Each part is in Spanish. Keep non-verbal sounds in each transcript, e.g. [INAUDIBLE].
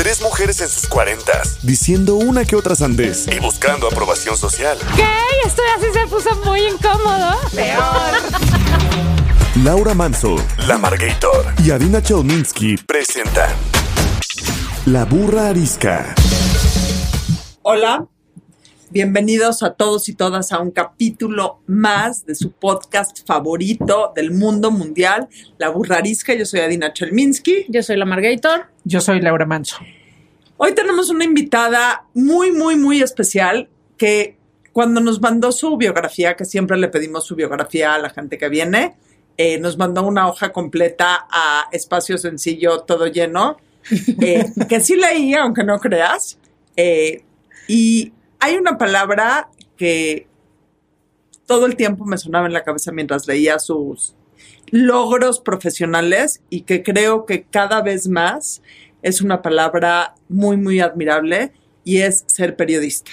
Tres mujeres en sus cuarentas, diciendo una que otra sandez y buscando aprobación social. ¿Qué? Esto así se puso muy incómodo. Peor. Laura Manso, La Margator y Adina Chelminsky presentan La Burra Arisca. Hola, bienvenidos a todos y todas a un capítulo más de su podcast favorito del mundo mundial, La Burra Arisca. Yo soy Adina Chelminsky. Yo soy la Margator. Yo soy Laura Manso. Hoy tenemos una invitada muy, muy, muy especial que cuando nos mandó su biografía, que siempre le pedimos su biografía a la gente que viene, eh, nos mandó una hoja completa a espacio sencillo, todo lleno, eh, [LAUGHS] que sí leí, aunque no creas. Eh, y hay una palabra que todo el tiempo me sonaba en la cabeza mientras leía sus logros profesionales y que creo que cada vez más es una palabra muy, muy admirable y es ser periodista.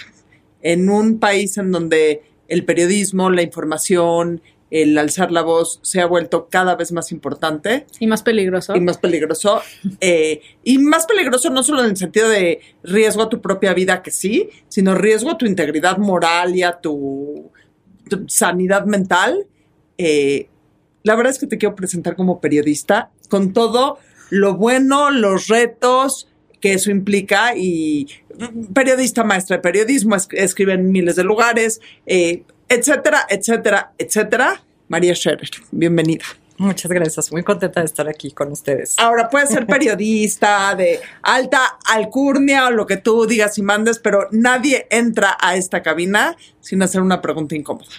En un país en donde el periodismo, la información, el alzar la voz se ha vuelto cada vez más importante. Y más peligroso. Y más peligroso. eh, y más peligroso no solo en el sentido de riesgo a tu propia vida, que sí, sino riesgo a tu integridad moral y a tu, tu sanidad mental. Eh, la verdad es que te quiero presentar como periodista con todo lo bueno, los retos que eso implica y periodista maestra de periodismo, es- escribe en miles de lugares, eh, etcétera, etcétera, etcétera. María Scherer, bienvenida. Muchas gracias. Muy contenta de estar aquí con ustedes. Ahora puedes ser [LAUGHS] periodista de alta alcurnia o lo que tú digas y mandes, pero nadie entra a esta cabina sin hacer una pregunta incómoda.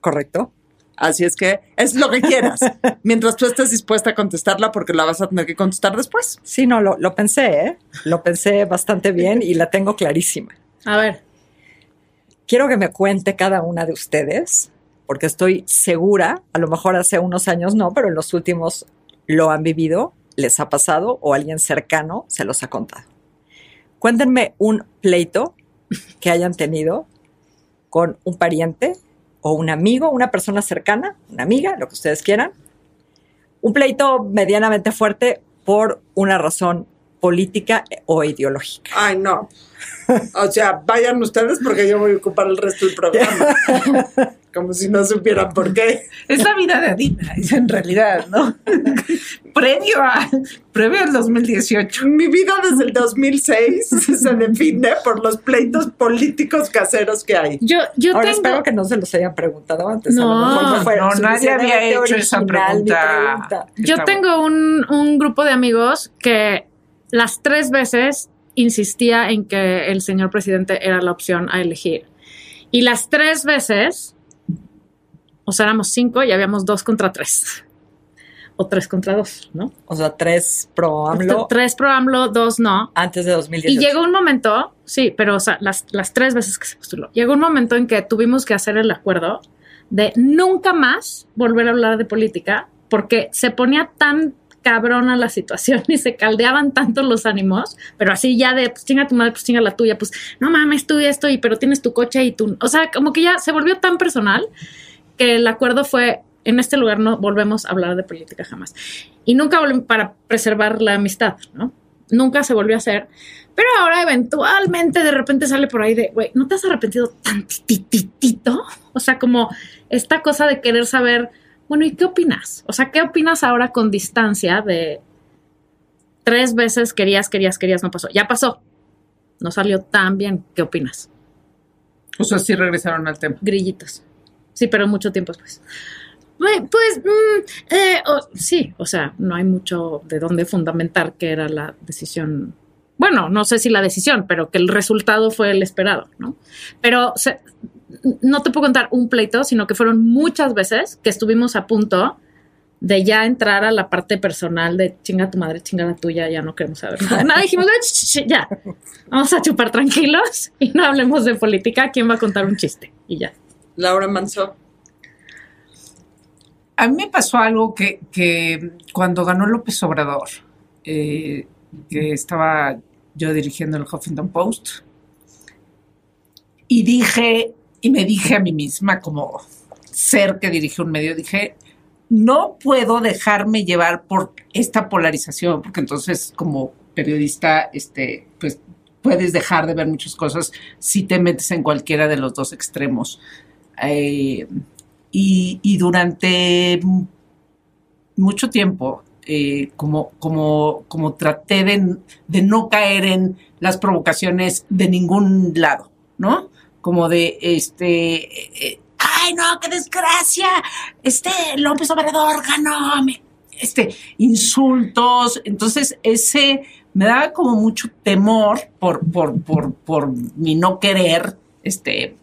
¿Correcto? Así es que es lo que quieras, [LAUGHS] mientras tú estés dispuesta a contestarla porque la vas a tener que contestar después. Sí, no, lo, lo pensé, ¿eh? Lo pensé bastante bien y la tengo clarísima. A ver. Quiero que me cuente cada una de ustedes, porque estoy segura, a lo mejor hace unos años no, pero en los últimos lo han vivido, les ha pasado o alguien cercano se los ha contado. Cuéntenme un pleito que hayan tenido con un pariente o un amigo, una persona cercana, una amiga, lo que ustedes quieran. Un pleito medianamente fuerte por una razón política o ideológica. Ay, no. O sea, vayan ustedes porque yo voy a ocupar el resto del programa. [LAUGHS] Como si no supieran por qué. Es la vida de Adina, es en realidad, ¿no? [LAUGHS] previo, a, previo al 2018. Mi vida desde el 2006 se define por los pleitos políticos caseros que hay. Yo, yo Ahora tengo. espero que no se los hayan preguntado antes. No, a lo mejor fue no, nadie había hecho esa original pregunta. pregunta. Yo tengo un, un grupo de amigos que las tres veces insistía en que el señor presidente era la opción a elegir. Y las tres veces, o sea, éramos cinco y habíamos dos contra tres. O tres contra dos, ¿no? O sea, tres pro AMLO Tres pro AMLO, dos no. antes de 2018. Y llegó un momento, sí, pero o sea, las, las tres veces que se postuló, llegó un momento en que tuvimos que hacer el acuerdo de nunca más volver a hablar de política porque se ponía tan cabrona la situación [LAUGHS] y se caldeaban tanto los ánimos, pero así ya de, pues chinga tu madre, pues chinga la tuya, pues no mames tú y esto, y pero tienes tu coche y tú, o sea, como que ya se volvió tan personal que el acuerdo fue, en este lugar no volvemos a hablar de política jamás. Y nunca volvimos para preservar la amistad, ¿no? Nunca se volvió a hacer. Pero ahora eventualmente de repente sale por ahí de, güey, ¿no te has arrepentido tantititito? O sea, como esta cosa de querer saber, bueno, ¿y qué opinas? O sea, ¿qué opinas ahora con distancia de tres veces querías, querías, querías, no pasó? Ya pasó. No salió tan bien. ¿Qué opinas? O sea, sí regresaron al tema. Grillitos. Sí, pero mucho tiempo después. Pues, mm, eh, sí, o sea, no hay mucho de dónde fundamentar que era la decisión. Bueno, no sé si la decisión, pero que el resultado fue el esperado, ¿no? Pero se- no te puedo contar un pleito, sino que fueron muchas veces que estuvimos a punto de ya entrar a la parte personal de chinga tu madre, chinga la tuya, ya no queremos saber nada. Nada, dijimos, "Ay, ch, ch, ya, vamos a chupar tranquilos y no hablemos de política, ¿quién va a contar un chiste? Y ya. Laura Manso. A mí me pasó algo que, que cuando ganó López Obrador, eh, que estaba yo dirigiendo el Huffington Post, y dije, y me dije a mí misma como ser que dirige un medio, dije, no puedo dejarme llevar por esta polarización, porque entonces como periodista, este, pues puedes dejar de ver muchas cosas si te metes en cualquiera de los dos extremos. Eh, y, durante mucho tiempo, eh, como, como, como traté de, de no caer en las provocaciones de ningún lado, ¿no? Como de, este, eh, ay, no, qué desgracia, este López Obrador ganó, este, insultos. Entonces, ese me daba como mucho temor por, por, por, por mi no querer, este,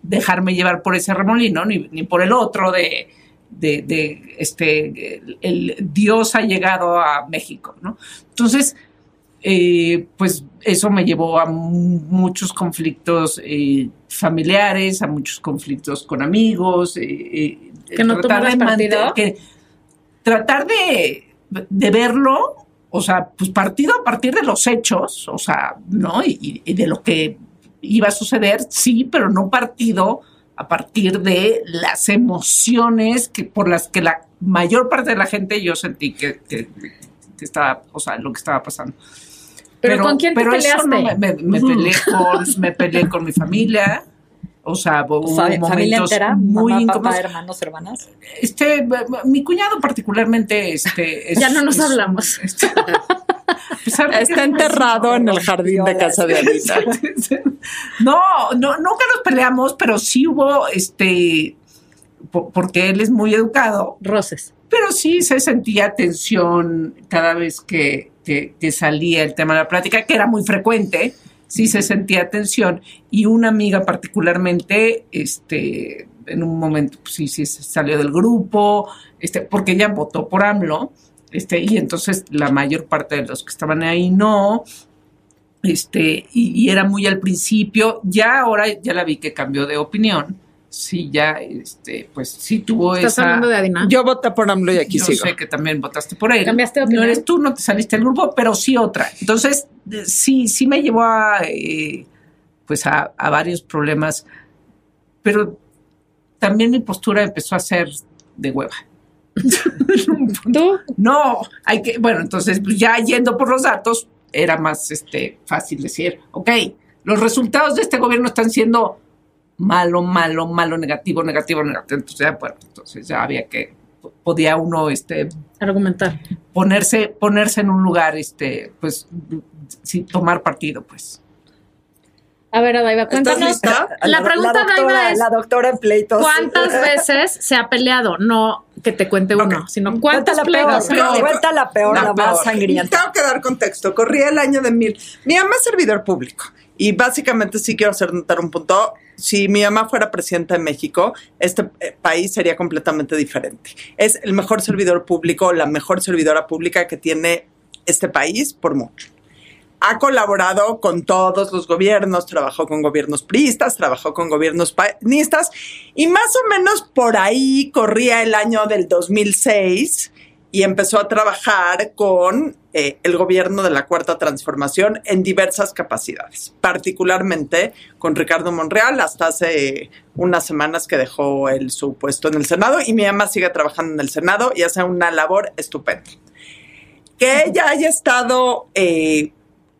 dejarme llevar por ese remolino, ni, ni por el otro de, de, de, este, el Dios ha llegado a México, ¿no? Entonces, eh, pues eso me llevó a mu- muchos conflictos eh, familiares, a muchos conflictos con amigos. eh, eh, ¿Que no tratar de partido? que- tratar de, de verlo, o sea, pues partido a partir de los hechos, o sea, ¿no? Y, y de lo que iba a suceder, sí, pero no partido a partir de las emociones que por las que la mayor parte de la gente yo sentí que, que- que estaba, o sea, lo que estaba pasando. ¿Pero con quién te pero peleaste? no me, me- me peleé con, me peleé con mi familia. O sea, hubo Fa- familia momentos entera, muy mamá, papá, hermanos, hermanas. Este, mi cuñado particularmente, este, [LAUGHS] es- Ya no nos es- hablamos. este, [LAUGHS] Está enterrado en el jardín de casa de Anita. [LAUGHS] No, no, nunca nos peleamos, pero sí hubo, este, po- porque él es muy educado, Roces. pero sí se sentía tensión cada vez que, que- que salía el tema de la plática, que era muy frecuente, sí se sentía tensión. Y una amiga particularmente, este, en un momento, pues sí, sí, salió del grupo, este, porque ella votó por AMLO, este, y entonces la mayor parte de los que estaban ahí no. Este, y, y era muy al principio, ya ahora ya la vi que cambió de opinión. Sí, ya, este, pues sí tuvo ¿Estás esa. hablando de Adina? Yo voté por AMLO y aquí Yo sigo. sé que también votaste por él. ¿Cambiaste de No opinión? eres tú, no te saliste del grupo, pero sí otra. Entonces, sí, sí me llevó a, eh, pues a, a varios problemas, pero también mi postura empezó a ser de hueva. ¿Tú? [LAUGHS] No, hay que, bueno, entonces pues ya yendo por los datos, era más este, fácil decir, ok, los resultados de este gobierno están siendo malo, malo, malo, negativo, negativo, negativo. Entonces, ya, bueno, entonces ya había que, podía uno este, Argumentar. ponerse, ponerse en un lugar, este, pues, sin tomar partido, pues. A ver, Adaiva, ¿Estás cuéntanos. lista? La pregunta, doctora, Adaiva, es La doctora en pleitos. ¿cuántas [LAUGHS] veces se ha peleado? No que te cuente uno, sino cuántos Cuenta la peor, pleitos. peor. cuenta la peor, La la, más sangrienta. Tengo que dar contexto. Corría el año de mil. Mi mamá es servidor público. Y básicamente sí quiero hacer notar un punto. Si mi mamá fuera presidenta de México, este eh, país sería completamente diferente. Es el mejor servidor público, la mejor servidora pública que tiene este país por mucho. Ha colaborado con todos los gobiernos, trabajó con gobiernos priistas, trabajó con gobiernos panistas y más o menos por ahí corría el año del 2006 y empezó a trabajar con eh, el gobierno de la Cuarta Transformación en diversas capacidades, particularmente con Ricardo Monreal hasta hace unas semanas que dejó el, su puesto en el Senado y mi mamá sigue trabajando en el Senado y hace una labor estupenda. Que ella haya estado, eh,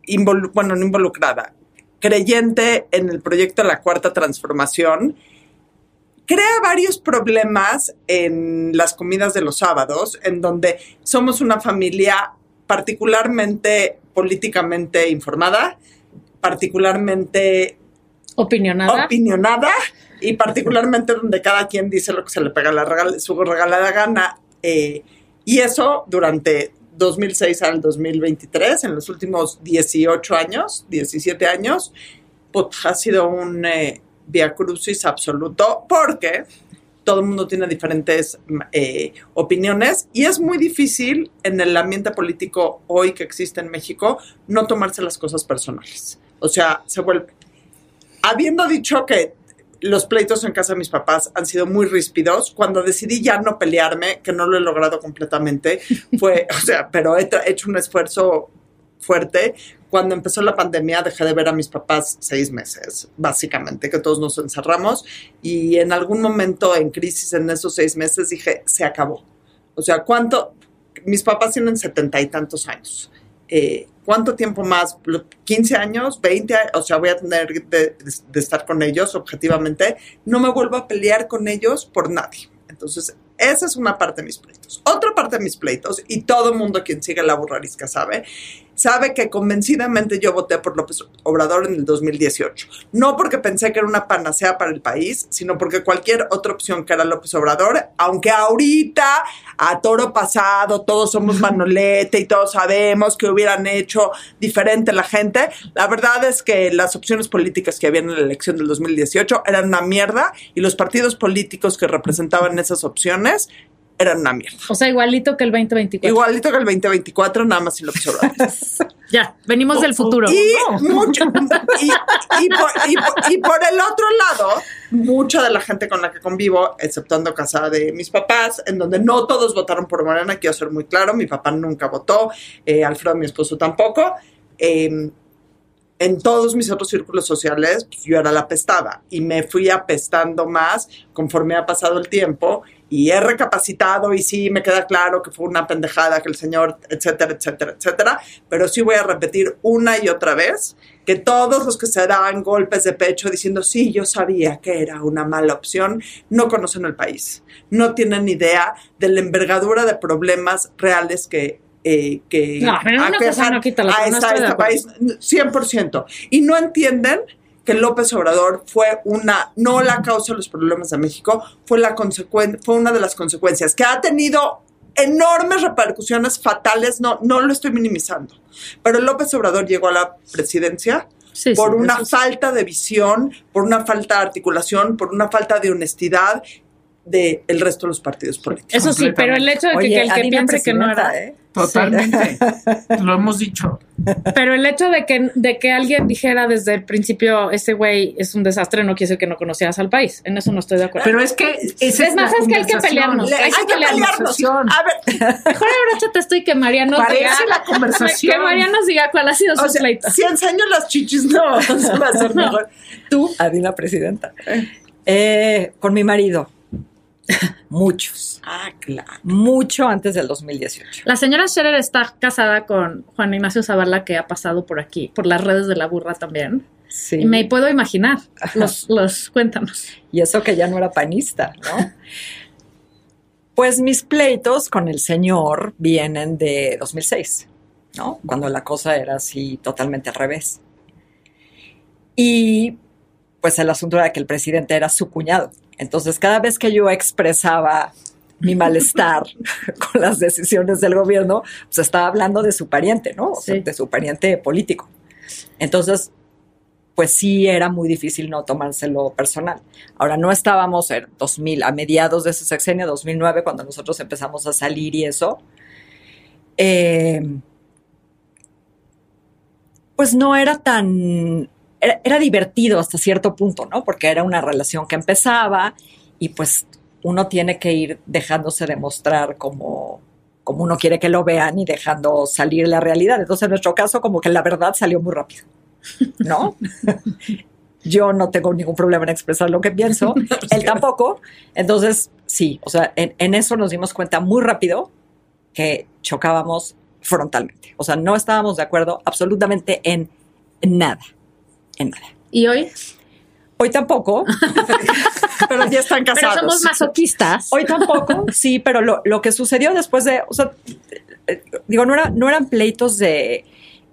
involu- bueno, no involucrada, creyente en el proyecto de la Cuarta Transformación, crea varios problemas en las comidas de los sábados, en donde somos una familia particularmente políticamente informada, particularmente Opinionada. opinionada y particularmente donde cada quien dice lo que se le pega la regal- su regalada gana. eh, y eso durante 2006 al 2023, en los últimos 18 años, 17 años, pues, ha sido un eh, via crucis absoluto porque todo el mundo tiene diferentes eh, opiniones y es muy difícil en el ambiente político hoy que existe en México no tomarse las cosas personales. O sea, se vuelve... Habiendo dicho que los pleitos en casa de mis papás han sido muy ríspidos. Cuando decidí ya no pelearme, que no lo he logrado completamente, fue, [LAUGHS] o sea, pero he hecho un esfuerzo fuerte. Cuando empezó la pandemia dejé de ver a mis papás seis meses, básicamente, que todos nos encerramos y en algún momento en crisis en esos seis meses dije, se acabó. O sea, ¿cuánto? Mis papás tienen setenta y tantos años. Eh, ¿Cuánto tiempo más? ¿15 años? ¿20 O sea, voy a tener de, de estar con ellos objetivamente. No me vuelvo a pelear con ellos por nadie. Entonces, esa es una parte de mis pleitos. Otra parte de mis pleitos, y todo el mundo quien sigue la burrarisca sabe, sabe que convencidamente yo voté por López Obrador en el 2018. No porque pensé que era una panacea para el país, sino porque cualquier otra opción que era López Obrador, aunque ahorita a toro pasado todos somos manolete y todos sabemos que hubieran hecho diferente la gente, la verdad es que las opciones políticas que había en la elección del 2018 eran una mierda y los partidos políticos que representaban esas opciones eran una mierda. O sea, igualito que el 2024. Igualito que el 2024, nada más sin lo que [LAUGHS] Ya, venimos del futuro. Y, mucho, y, por, el otro lado, mucha de la gente con la que convivo, exceptuando casa de mis papás, en donde no todos votaron por Morena, quiero ser muy claro, mi papá nunca votó, eh, Alfredo, mi esposo, tampoco. Em, en todos mis otros círculos sociales, pues, yo era la pestada y me fui apestando más conforme ha pasado el tiempo y he recapacitado y sí me queda claro que fue una pendejada que el señor, etcétera, etcétera, etcétera, pero sí voy a repetir una y otra vez que todos los que se dan golpes de pecho diciendo, sí, yo sabía que era una mala opción, no conocen el país, no tienen idea de la envergadura de problemas reales que eh, que no, pero una cosa no quita la a este país 100%. Y no entienden que López Obrador fue una, no la causa de los problemas de México, fue, la fue una de las consecuencias, que ha tenido enormes repercusiones fatales, no, no lo estoy minimizando, pero López Obrador llegó a la presidencia por una falta de visión, por una falta de articulación, por una falta de honestidad del el resto de los partidos políticos. Eso sí, pero el hecho de que, el que piense que no era... ¿eh? Totalmente. [LAUGHS] Lo hemos dicho. Pero el hecho de que, de que alguien dijera desde el principio, ese güey es un desastre, no quiere decir que no conocías al país. En eso no estoy de acuerdo. Pero es que es, más, es que hay que pelearnos. hay, que pelearnos. A ver, mejor abróchate esto y que Mariano diga. la [LAUGHS] conversación. Que Mariano diga cuál ha sido su pleito. Si enseño las chichis, no, va a ser [LAUGHS] mejor. Tú, Adina Presidenta. Eh, con mi marido Muchos. Ah, claro. Mucho antes del 2018. La señora Scherer está casada con Juan Ignacio Zavala, que ha pasado por aquí, por las redes de la burra también. Sí. Y me puedo imaginar. Los, los cuéntanos. Y eso que ya no era panista, ¿no? pues mis pleitos con el señor vienen de 2006, ¿no? Cuando la cosa era así totalmente al revés. Y pues el asunto era que el presidente era su cuñado. Entonces, cada vez que yo expresaba mi malestar [LAUGHS] con las decisiones del gobierno, pues estaba hablando de su pariente, ¿no? O sea, de su pariente político. Entonces, pues sí era muy difícil no tomárselo personal. Ahora, no estábamos en 2000, a mediados de ese sexenio, 2009, cuando nosotros empezamos a salir y eso. Eh, pues no era tan era, divertido hasta cierto punto, ¿no? Porque era una relación que empezaba y pues uno tiene que ir dejándose demostrar como, como uno quiere que lo vean y dejando salir la realidad. Entonces, en nuestro caso, como que la verdad salió muy rápido, ¿no? [LAUGHS] Yo no tengo ningún problema en expresar lo que pienso, [LAUGHS] él tampoco. Entonces, sí, o sea, en, en eso nos dimos cuenta muy rápido que chocábamos frontalmente. O sea, no estábamos de acuerdo absolutamente en nada en nada. ¿Y hoy? Hoy tampoco. [LAUGHS] [LAUGHS] pero ya están casados. Pero somos masoquistas. Hoy tampoco, sí, pero lo, que sucedió después de, o sea, digo, no, era, no eran pleitos de,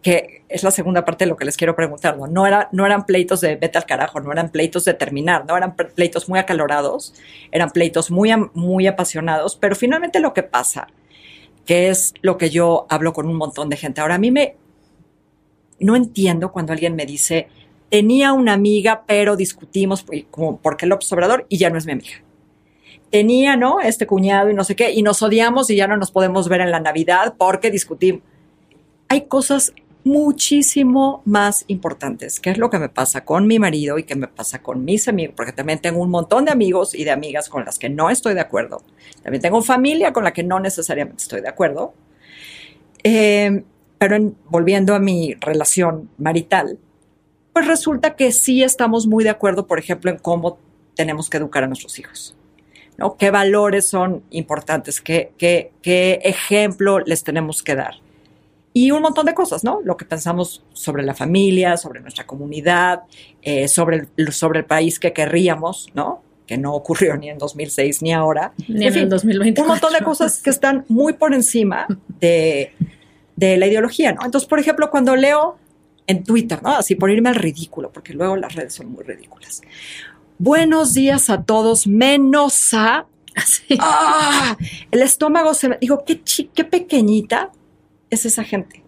que es la segunda parte de lo que les quiero preguntar, ¿no? No, era, no eran pleitos de vete al carajo, no eran pleitos de terminar, no eran pleitos muy acalorados, eran pleitos muy, muy apasionados, pero finalmente lo que pasa, que es lo que yo hablo con un montón de gente. Ahora, a mí me, no entiendo cuando alguien me dice, tenía una amiga, pero discutimos como por qué López Obrador y ya no es mi amiga. tenía, ¿no? Este cuñado y no sé qué, y nos odiamos y ya no nos podemos ver en la Navidad porque discutimos. Hay cosas muchísimo más importantes, que es lo que me pasa con mi marido y que me pasa con mis amigos, porque también tengo un montón de amigos y de amigas con las que no estoy de acuerdo. También tengo familia con la que no necesariamente estoy de acuerdo. Eh, pero volviendo a mi relación marital, pues resulta que sí estamos muy de acuerdo, por ejemplo, en cómo tenemos que educar a nuestros hijos. ¿no? ¿Qué valores son importantes? ¿Qué, qué, qué ejemplo les tenemos que dar? y un montón de cosas, ¿no? Lo que pensamos sobre la familia, sobre nuestra comunidad, eh, sobre, el, sobre el país que querríamos, ¿no? Que no ocurrió ni en 2006 ni ahora. Ni en, el 2020. Un montón de cosas que están muy por encima de, de la ideología, ¿no? Entonces, por ejemplo, cuando leo en Twitter, ¿no? Así por irme al ridículo, porque luego las redes son muy ridículas. Buenos días a todos, menos a... [LAUGHS] ¡Ah! El estómago se me... Digo, qué, chi, qué pequeñita es esa gente.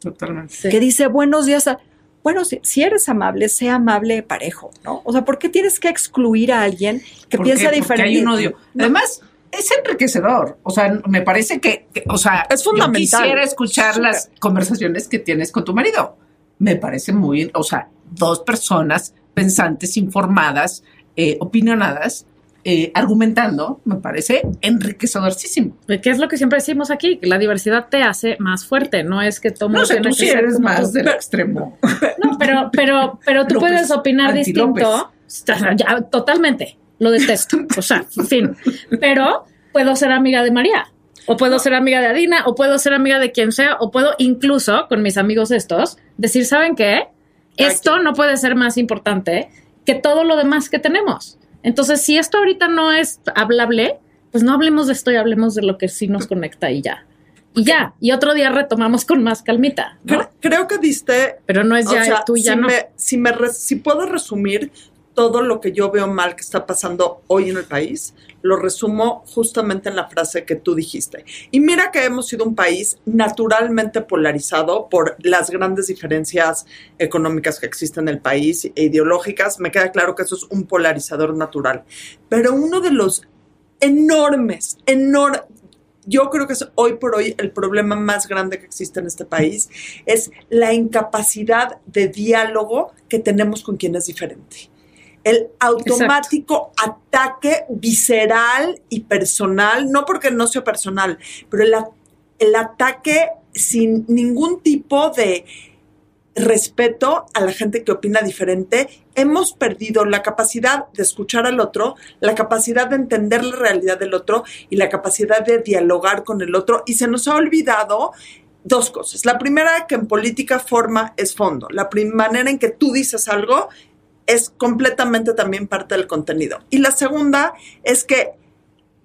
Totalmente. Que dice buenos días a... Bueno, si, si, eres amable, sea amable parejo, ¿no? O sea, ¿por qué tienes que excluir a alguien que piensa diferente? Porque hay un odio. Además, es enriquecedor. O sea, me parece que, que o sea, es fundamental. Yo quisiera escuchar las conversaciones que tienes con tu marido. Me parece muy, o sea, dos personas pensantes, informadas, eh, opinionadas, eh, argumentando, me parece enriquecedorísimo. ¿Qué es lo que siempre decimos aquí? Que la diversidad te hace más fuerte, no es que todo no sé, tú sí eres más del extremo. No, pero, pero, pero tú puedes opinar distinto. Ya, totalmente, lo detesto. O sea, en fin. Pero puedo ser amiga de María. O puedo ser amiga de Adina, o puedo ser amiga de quien sea, o puedo incluso con mis amigos estos decir, ¿saben qué? Esto no puede ser más importante que todo lo demás que tenemos. Entonces, si esto ahorita no es hablable, pues no hablemos de esto y hablemos de lo que sí nos conecta y ya. Y ya, y otro día retomamos con más calmita. Creo, que diste. Pero no es ya tú ya si no. Me, si, me si puedo resumir todo lo que yo veo mal que está pasando hoy en el país, lo resumo justamente en la frase que tú dijiste. Y mira que hemos sido un país naturalmente polarizado por las grandes diferencias económicas que existen en el país e ideológicas. Me queda claro que eso es un polarizador natural. Pero uno de los enormes, enormes, yo creo que es hoy por hoy el problema más grande que existe en este país, es la incapacidad de diálogo que tenemos con quien es diferente el automático ataque visceral y personal, no porque no sea personal, pero el, el ataque sin ningún tipo de respeto a la gente que opina diferente, hemos perdido la capacidad de escuchar al otro, la capacidad de entender la realidad del otro y la capacidad de dialogar con el otro y se nos ha olvidado dos cosas. La primera que en política forma es fondo. La manera en que tú dices algo es completamente también parte del contenido. Y la segunda es que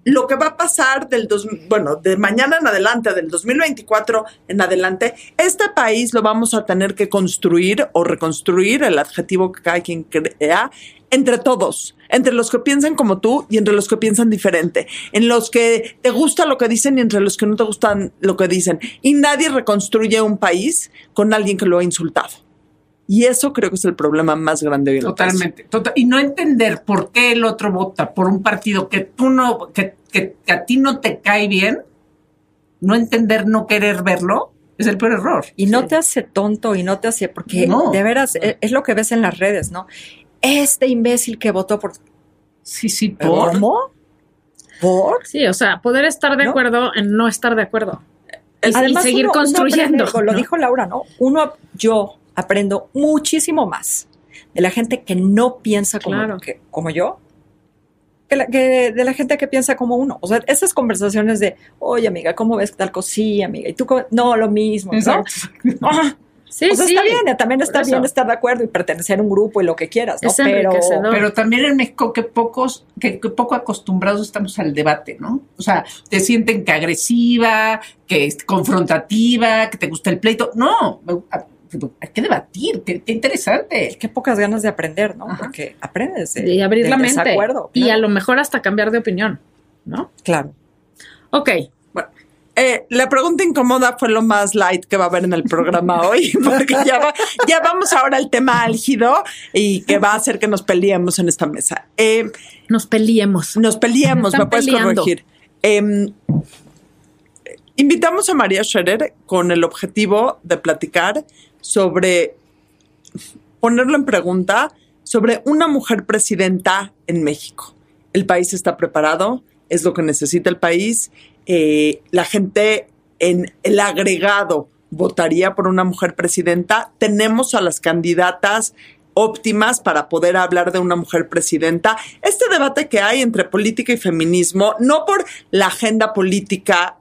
lo que va a pasar del dos, bueno, de mañana en adelante, del 2024 en adelante, este país lo vamos a tener que construir o reconstruir, el adjetivo que cada quien crea, entre todos, entre los que piensan como tú y entre los que piensan diferente, en los que te gusta lo que dicen y entre los que no te gustan lo que dicen. Y nadie reconstruye un país con alguien que lo ha insultado. Y eso creo que es el problema más grande de Totalmente. Total, y no entender por qué el otro vota por un partido que tú no, que, que, a ti no te cae bien, no entender, no querer verlo, es el peor error. Y no te hace tonto y no te hace, porque de veras e, es, lo que ves en las redes, ¿no? Este imbécil que votó por. Sí, sí, por. ¿Cómo? ¿Por? Sí, o sea, poder estar de acuerdo en no estar de acuerdo. y seguir construyendo. lo dijo Laura, ¿no? Uno, yo aprendo muchísimo más de la gente que no piensa como, que, como yo que, de la gente que piensa como uno. O sea, esas conversaciones de, oye, amiga, ¿cómo ves tal cosa? Sí, amiga. Y tú, no, lo mismo. Exacto. [LAUGHS] Ah, sí, o sea, está bien, también está bien estar de acuerdo y pertenecer a un grupo y lo que quieras, ¿no? pero, pero también en México que pocos, que, que, poco acostumbrados estamos al debate, ¿no? O sea, te sienten que agresiva, que es confrontativa, que te gusta el pleito. No, hay que debatir, qué, interesante. Qué pocas ganas de aprender, ¿no? Porque aprendes de, y abrir la mente. Y a lo mejor hasta cambiar de opinión, ¿no? Claro. Ok. Bueno, Eh, la pregunta incómoda fue lo más light que va a haber en el programa [LAUGHS] hoy, porque ya, va- ya vamos ahora al tema álgido y que va a hacer que nos peleemos en esta mesa. Eh, Nos peleemos. nos peleemos, me puedes peleando. corregir. Em, invitamos a María Scherer con el objetivo de platicar sobre, ponerlo en pregunta, sobre una mujer presidenta en México. El país está preparado, es lo que necesita el país. eh, la gente en el agregado votaría por una mujer presidenta. Tenemos a las candidatas óptimas para poder hablar de una mujer presidenta. Este debate que hay entre política y feminismo, no por la agenda política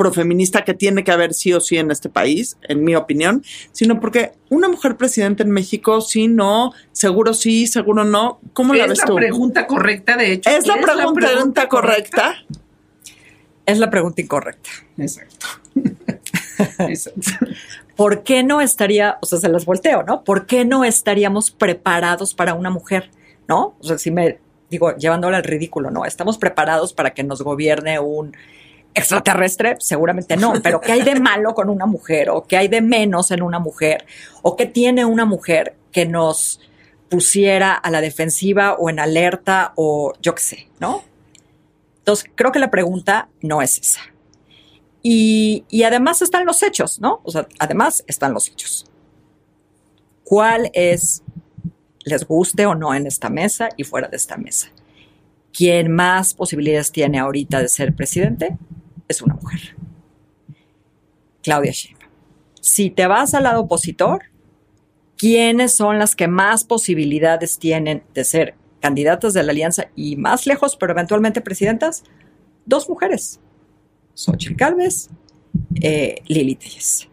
profeminista que tiene que haber sí o sí en este país, en mi opinión, sino porque una mujer presidenta en México, sí, no, seguro sí, seguro no. ¿Cómo la es ves la tú? pregunta correcta, de hecho. ¿Es la pregunta, correcta? Es la pregunta incorrecta. Exacto. [LAUGHS] Exacto. ¿Por qué no estaría, o sea, se las volteo, ¿no? ¿Por qué no estaríamos preparados para una mujer, ¿no? O sea, si me digo, llevándola al ridículo, ¿no? ¿Estamos preparados para que nos gobierne un extraterrestre? Seguramente no, pero ¿qué hay de malo con una mujer? ¿O qué hay de menos en una mujer? ¿O qué tiene una mujer que nos pusiera a la defensiva o en alerta o yo qué sé, ¿no? Entonces, creo que la pregunta no es esa. Y, y además están los hechos, ¿no? O sea, además están los hechos. ¿Cuál es, les guste o no en esta mesa y fuera de esta mesa? Quien más posibilidades tiene ahorita de ser presidente es una mujer. Claudia Sheinbaum. Si te vas al lado opositor, ¿quiénes son las que más posibilidades tienen de ser candidatas de la alianza y más lejos, pero eventualmente presidentas? Dos mujeres. Xochitl Galvez, eh, Lili Telles.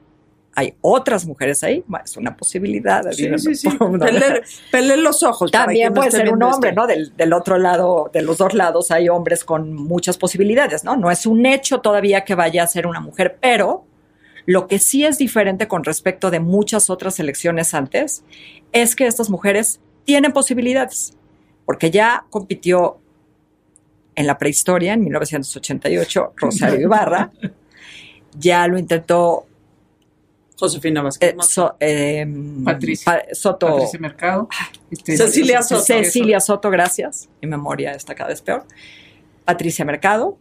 Hay otras mujeres ahí, es una posibilidad. Sí, sí, sí. Pelé, pelé los ojos. También no puede ser un hombre, esto. ¿no? Del, del otro lado, de los dos lados hay hombres con muchas posibilidades, ¿no? No es un hecho todavía que vaya a ser una mujer, pero lo que sí es diferente con respecto de muchas otras elecciones antes es que estas mujeres tienen posibilidades, porque ya compitió en la prehistoria, en 1988, Rosario [LAUGHS] Ibarra, ya lo intentó Josefina Vázquez. eh, So- eh, Patricia. Pa- Soto. Patricia Mercado. este, Cecilia Soto. Cecilia Soto, gracias. Mi memoria está cada vez peor. Patricia Mercado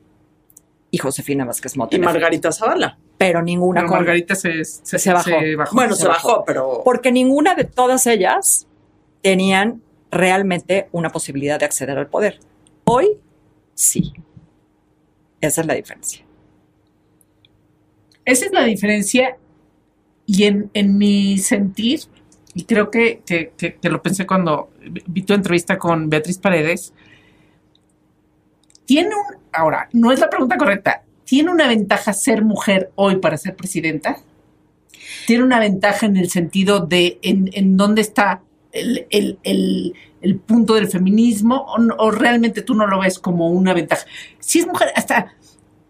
y Josefina Vázquez y Mota. Margarita Zavala. Pero ninguna Pero Margarita se, se, Se bajó. Bueno, se se, bajó. bajó, pero Porque ninguna de todas ellas tenían realmente una posibilidad de acceder al poder. Hoy sí. Esa es la diferencia. Esa es la diferencia y en, en mi sentir, y creo que, que- que- lo pensé cuando vi tu entrevista con Beatriz Paredes, tiene un, ahora, no es la pregunta correcta, ¿tiene una ventaja ser mujer hoy para ser presidenta? ¿Tiene una ventaja en el sentido de en, en dónde está el, el- el- el punto del feminismo o, o realmente tú no lo ves como una ventaja? Si es mujer, hasta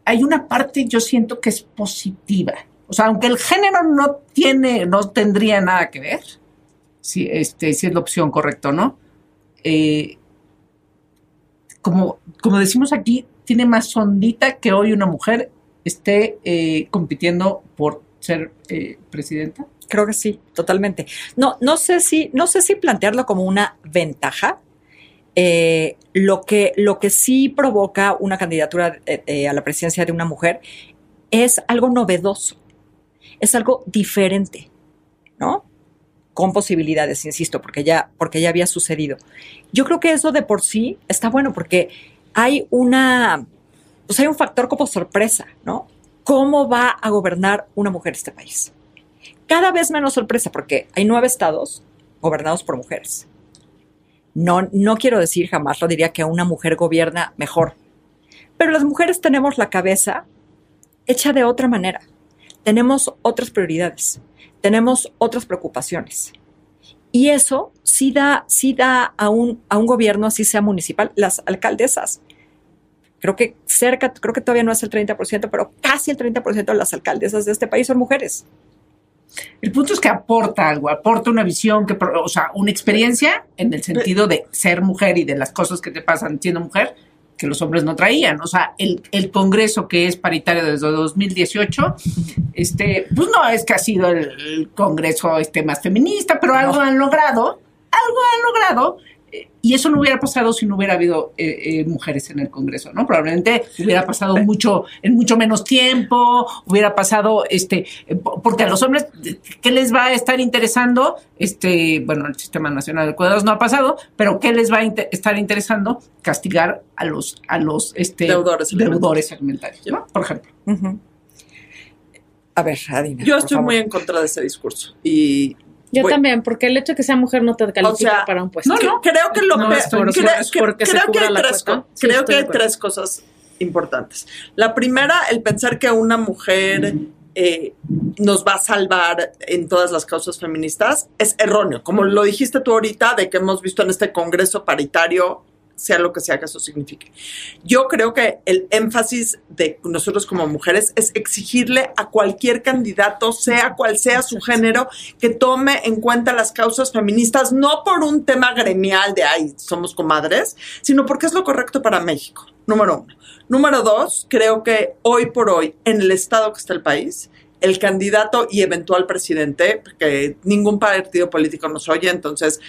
hay una parte yo siento que es positiva. O sea, aunque el género no tiene, no tendría nada que ver, si, este, si es la opción correcta o no, eh, como, como decimos aquí, tiene más ondita que hoy una mujer esté eh, compitiendo por ser eh, presidenta. Creo que sí, totalmente. No, no sé si, no sé si plantearlo como una ventaja. Eh, lo, que, lo que sí provoca una candidatura a la presidencia de una mujer es algo novedoso, es algo diferente, ¿no? Con posibilidades, insisto, porque ya, porque ya había sucedido. Yo creo que eso de por sí está bueno porque hay una, pues hay un factor como sorpresa, ¿no? ¿Cómo va a gobernar una mujer este país? cada vez menos sorpresa porque hay nueve estados gobernados por mujeres. No, no quiero decir, jamás lo diría que una mujer gobierna mejor, pero las mujeres tenemos la cabeza hecha de otra manera. Tenemos otras prioridades, tenemos otras preocupaciones. Y eso sí da, sí da a, un, a un gobierno, así sea municipal, las alcaldesas. Creo que cerca, creo que todavía no es el 30%, pero casi el 30% de las alcaldesas de este país son mujeres. El punto es que aporta algo, aporta una visión, que, o sea, una experiencia en el sentido de ser mujer y de las cosas que te pasan siendo mujer, que los hombres no traían. O sea, el, el Congreso que es paritario desde 2018, este, pues no es que ha sido el, el Congreso este más feminista, pero algo han logrado, algo han logrado. Y eso no hubiera pasado si no hubiera habido eh, eh, mujeres en el Congreso, ¿no? Probablemente hubiera pasado mucho, en mucho menos tiempo, hubiera pasado, este, po- porque a los hombres, ¿qué les va a estar interesando? Este, bueno, el Sistema Nacional de Cuidados no ha pasado, pero ¿qué les va a estar interesando? Castigar a los, a los, este, Deudores deudores alimentarios, ¿no? Por ejemplo. A ver, Adina. Yo por estoy favor. muy en contra de ese discurso. Y Yo voy- también, porque el hecho de que sea mujer no te califica O sea, para un puesto. no, no. creo que lo No, pe- estoy de cre- creo que cubra hay tres co- Sí, creo que hay tres cosas importantes. La primera, el pensar que una mujer eh, nos va a salvar en todas las causas feministas es erróneo. Como lo dijiste tú ahorita, de que hemos visto en este Congreso paritario, sea lo que sea que eso signifique. Yo creo que el énfasis de nosotros como mujeres es exigirle a cualquier candidato, sea cual sea su género, que tome en cuenta las causas feministas, no por un tema gremial de, ay, somos comadres, sino porque es lo correcto para México, número uno. Número dos, creo que hoy por hoy, en el estado que está el país, el candidato y eventual presidente, porque ningún partido político nos oye, entonces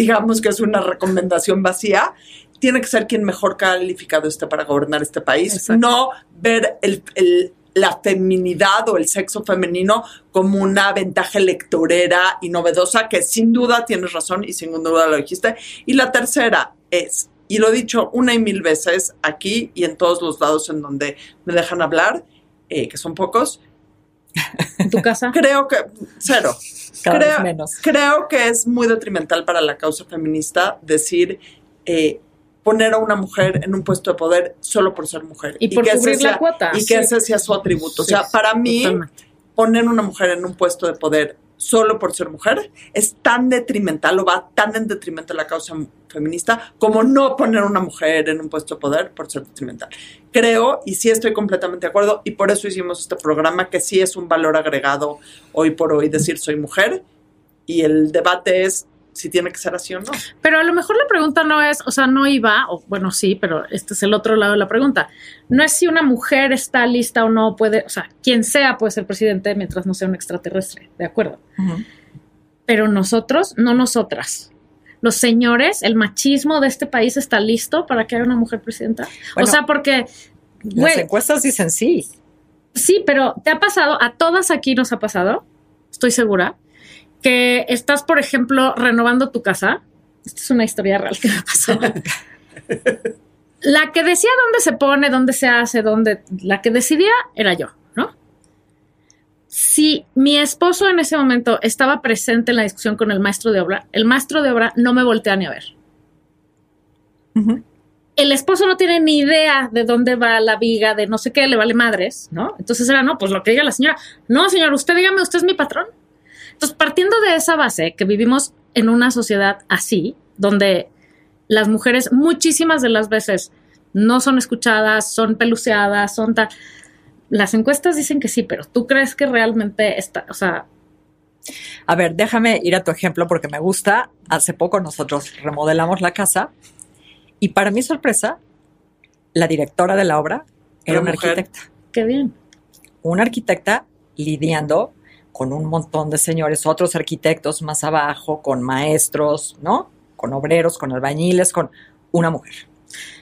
digamos que es una recomendación vacía, tiene que ser quien mejor calificado esté para gobernar este país, Exacto. no ver el, el- la feminidad o el sexo femenino como una ventaja electorera y novedosa, que sin duda tienes razón y sin duda lo dijiste. Y la tercera es, y lo he dicho una y mil veces aquí y en todos los lados en donde me dejan hablar, eh, que son pocos, En tu casa. creo que cero. Cada creo, vez menos. creo que es muy detrimental para la causa feminista decir eh, poner a una mujer en un puesto de poder solo por ser mujer. Y por que ese cubrir la sea- cuota. Y Sí. que ese sea su atributo. o sea, para mí, totalmente. poner una mujer en un puesto de poder solo por ser mujer es tan detrimental o va tan en detrimento de la causa feminista como no poner una mujer en un puesto de poder por ser detrimental. Creo, y sí estoy completamente de acuerdo, y por eso hicimos este programa, que sí es un valor agregado hoy por hoy decir soy mujer, y el debate es si tiene que ser así o no. Pero a lo mejor la pregunta no es, o sea, no iba, o bueno, sí, pero este es el otro lado de la pregunta. No es si una mujer está lista o no puede, o sea, quien sea puede ser presidente mientras no sea un extraterrestre, ¿de acuerdo? Pero nosotros, no nosotras. Los señores, el machismo de este país está listo para que haya una mujer presidenta. Bueno, o sea, porque, Las encuestas dicen sí. Sí, pero te ha pasado, a todas aquí nos ha pasado, estoy segura, que estás, por ejemplo, renovando tu casa. Esta es una historia real que me pasó. la que decía dónde se pone, dónde se hace, dónde, la que decidía era yo, ¿no? Si mi esposo en ese momento estaba presente en la discusión con el maestro de obra, el maestro de obra no me voltea ni a ver. El esposo no tiene ni idea de dónde va la viga, de no sé qué, le vale madres, ¿no? Entonces era, no, pues lo que diga la señora. No, señor, usted dígame, usted es mi patrón. Entonces, partiendo de esa base, que vivimos en una sociedad así, donde las mujeres muchísimas de las veces no son escuchadas, son peluceadas, son tal. Las encuestas dicen que sí, pero tú crees que realmente está, o sea, A ver, déjame ir a tu ejemplo porque me gusta. Hace poco nosotros remodelamos la casa y para mi sorpresa, la directora de la obra era una mujer. arquitecta. qué bien. Una arquitecta lidiando con un montón de señores, otros arquitectos más abajo, con maestros, ¿no? Con obreros, con albañiles, con una mujer.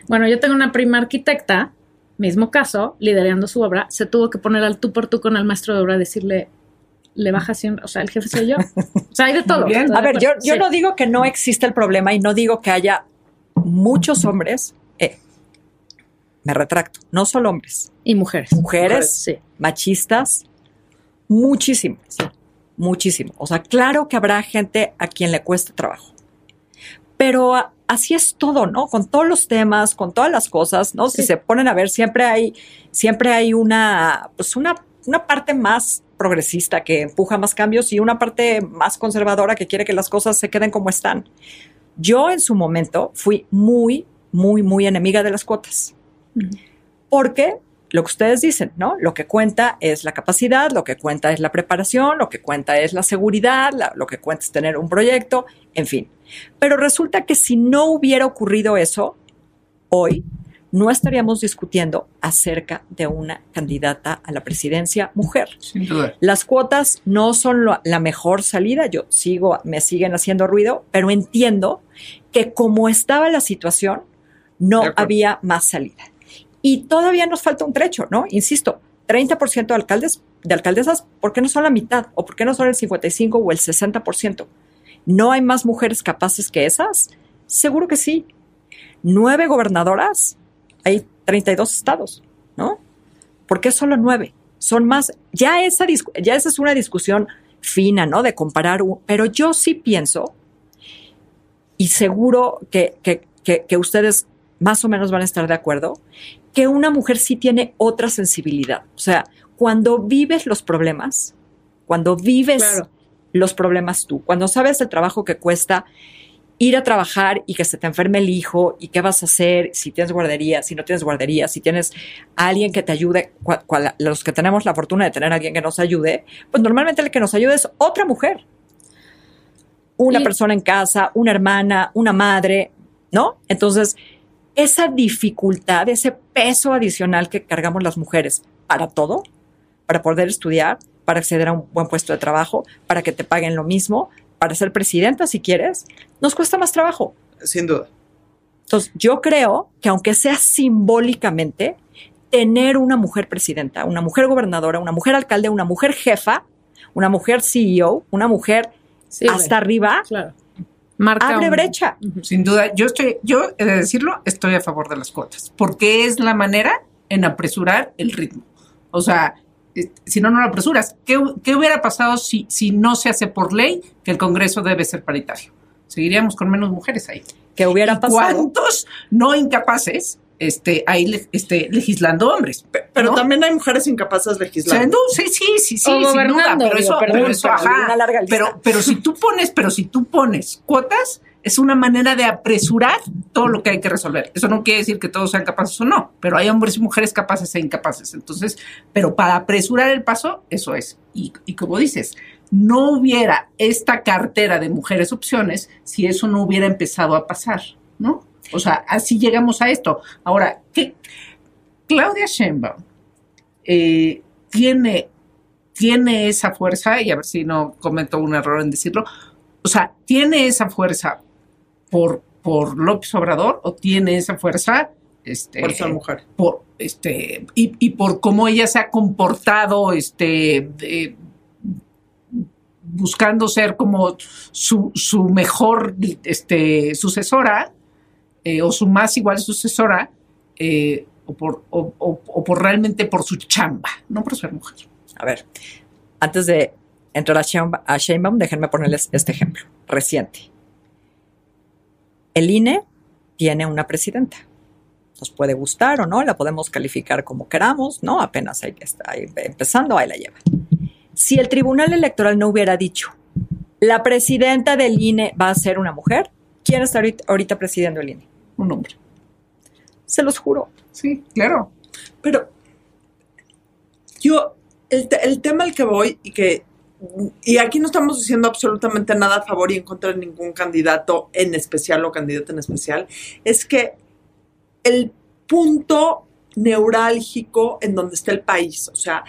Bueno, yo tengo una prima arquitecta, mismo caso, liderando su obra, se tuvo que poner al tú por tú con el maestro de obra, decirle, le baja así, o sea, el jefe soy yo. O sea, hay de todo. bien. A ver, yo, yo Sí. no digo que no existe el problema y no digo que haya muchos hombres, eh, me retracto, no solo hombres, Y mujeres. mujeres Sí. machistas, muchísimo, muchísimo. O sea, claro que habrá gente a quien le cueste trabajo, pero así es todo, ¿no? Con todos los temas, con todas las cosas, ¿no? Si se ponen a ver, siempre hay, siempre hay una, pues una, una parte más progresista que empuja más cambios y una parte más conservadora que quiere que las cosas se queden como están. Yo en su momento fui muy, muy, muy enemiga de las cuotas. Ujú. Porque lo que ustedes dicen, ¿no? Lo que cuenta es la capacidad, lo que cuenta es la preparación, lo que cuenta es la seguridad, la- lo que cuenta es tener un proyecto, en fin. Pero resulta que si no hubiera ocurrido eso, hoy no estaríamos discutiendo acerca de una candidata a la presidencia mujer. Sin duda. Las cuotas no son lo- la mejor salida, yo sigo, me siguen haciendo ruido, pero entiendo que como estaba la situación, no había más salida. Y todavía nos falta un trecho, ¿no? Insisto, 30% de alcaldes, de alcaldesas, ¿por qué no son la mitad? ¿O por qué no son el 55 o el 60%? ¿No hay más mujeres capaces que esas? Seguro que sí. Nueve gobernadoras, hay 32 estados, ¿no? ¿Por qué solo nueve? Son más. Ya esa, ya esa es una discusión fina, ¿no? De comparar, pero yo sí pienso, y seguro que- que- que ustedes más o menos van a estar de acuerdo, que una mujer sí tiene otra sensibilidad. O sea, cuando vives los problemas, cuando vives Claro. los problemas tú, cuando sabes el trabajo que cuesta ir a trabajar y que se te enferme el hijo y qué vas a hacer, si tienes guardería, si no tienes guardería, si tienes a alguien que te ayude, cua- cua- los que tenemos la fortuna de tener a alguien que nos ayude, pues normalmente el que nos ayude es otra mujer. Una Y- persona en casa, una hermana, una madre, ¿no? Entonces, esa dificultad, ese peso adicional que cargamos las mujeres para todo, para poder estudiar, para acceder a un buen puesto de trabajo, para que te paguen lo mismo, para ser presidenta si quieres, nos cuesta más trabajo. Sin duda. Entonces, yo creo que aunque sea simbólicamente, tener una mujer presidenta, una mujer gobernadora, una mujer alcalde, una mujer jefa, una mujer CEO, una mujer Sí, hasta arriba, Claro. Marca abre un- brecha. Sin duda, yo estoy, yo he de decirlo, estoy a favor de las cuotas, porque es la manera en apresurar el ritmo. O sea, eh, si no, no lo apresuras. ¿Qué, qué hubiera pasado si, si no se hace por ley que el Congreso debe ser paritario? Seguiríamos con menos mujeres ahí. que hubiera ¿Y pasado. ¿Cuántos no incapaces este, hay le- este, legislando hombres? Pero ¿no? también hay mujeres incapaces O sea, legislando. no, sí, sí, sí, sí, O sin duda, pero digo, eso, perdón, pero eso, ajá. una larga lista. Pero, pero si tú pones, pero si tú pones cuotas, es una manera de apresurar todo lo que hay que resolver. Eso no quiere decir que todos sean capaces o no, pero hay hombres y mujeres capaces e incapaces. Entonces, pero para apresurar el paso, eso es. Y, y como dices, no hubiera esta cartera de mujeres opciones si eso no hubiera empezado a pasar, ¿no? O sea, así llegamos a esto. Ahora, ¿qué? Claudia Sheinbaum eh, tiene, tiene esa fuerza, y a ver si no cometo un error en decirlo, o sea, ¿tiene esa fuerza por, por López Obrador o tiene esa fuerza este, Por ser mujer. por este y, y por cómo ella se ha comportado este de- buscando ser como su, su mejor este sucesora eh, o su más igual sucesora eh, o por o, por realmente por su chamba no por ser mujer A ver, antes de entrar a Sheinbaum, déjenme ponerles este ejemplo reciente. El INE tiene una presidenta. Nos puede gustar o no, la podemos calificar como queramos, ¿no? Apenas ahí está ahí empezando, ahí la lleva. Si el Tribunal Electoral no hubiera dicho, la presidenta del INE va a ser una mujer, ¿quién está ahorita presidiendo el INE? Un hombre Se los juro. sí claro Pero yo, el, el tema al que voy y que, y aquí no estamos diciendo absolutamente nada a favor y en contra de ningún candidato en especial o candidata en especial, es que el punto neurálgico en donde está el país, o sea,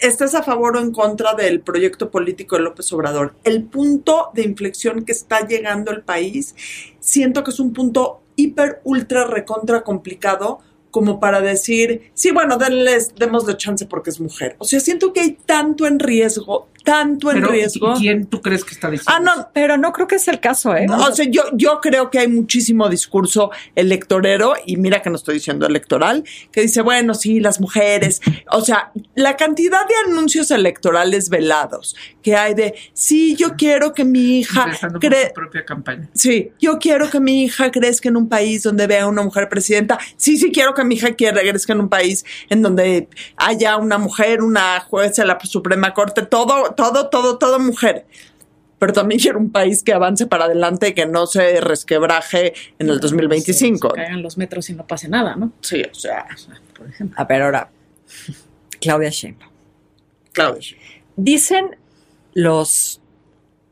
estés a favor o en contra del proyecto político de López Obrador, el punto de inflexión que está llegando el país, siento que es un punto hiper, ultra, recontra complicado como para decir, sí, bueno, denles, démosle chance porque es mujer. O sea, siento que hay tanto en riesgo, tanto en pero riesgo. ¿y ¿quién tú crees que está diciendo Ah, no, Pero no creo que es el caso, ¿eh? o sea, yo, yo creo que hay muchísimo discurso electorero, y mira que no estoy diciendo electoral, que dice, bueno, sí, las mujeres, o sea, la cantidad de anuncios electorales velados que hay de, sí, yo quiero que mi hija cree, su propia campaña Sí, yo quiero que mi hija crezca en un país donde vea una mujer presidenta. Sí, sí, quiero que mi hija crezca en un país en donde haya una mujer, una jueza de la Suprema Corte, todo, todo, todo, todo mujer. Pero también quiero un país que avance para adelante y que no se resquebraje en el 2025. Se caigan los metros y no pase nada, ¿no? Sí, o sea, Por ejemplo. A ver, ahora, Claudia Sheinbaum. Claudia. Dicen los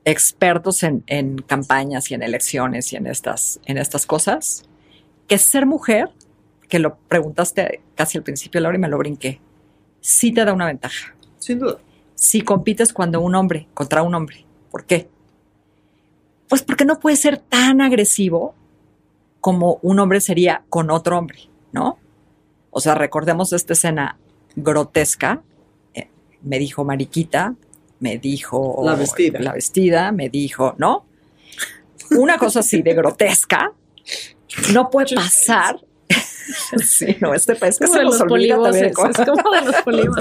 expertos en, en campañas y en elecciones y en estas, en estas cosas que ser mujer, que lo preguntaste casi al principio, Laura, y me lo brinqué. Sí te da una ventaja. Sin duda. Si compites cuando un hombre contra un hombre. ¿Por qué? Pues porque no puede ser tan agresivo como un hombre sería con otro hombre, ¿no? O sea, recordemos esta escena grotesca. Eh, me dijo Mariquita, me dijo La vestida. la vestida, me dijo, ¿no? Una cosa así de grotesca no puede pasar. [LAUGHS] [LAUGHS] Sí, no, este país que Como se de nos los olvida también de poliboses, cosas. es como de los.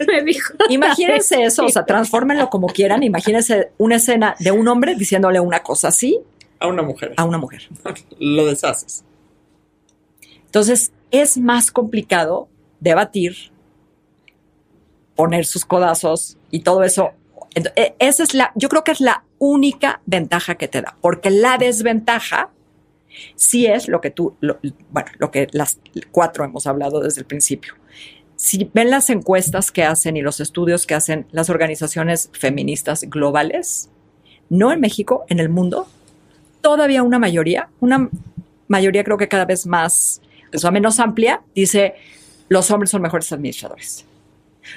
[LAUGHS] Me dijo. Imagínense eso, o sea, transfórmenlo como quieran. Imagínense una escena de un hombre diciéndole una cosa así A una mujer. a una mujer. Lo deshaces. Entonces, es más complicado debatir, poner sus codazos y todo eso. E- Esa es la, yo creo que es la única ventaja que te da, porque la desventaja sí es lo que tú, lo- bueno, lo que las cuatro hemos hablado desde el principio. Si ven las encuestas que hacen y los estudios que hacen las organizaciones feministas globales, no en México, en el mundo, todavía una mayoría, una mayoría creo que cada vez más, o sea, menos amplia, dice los hombres son mejores administradores.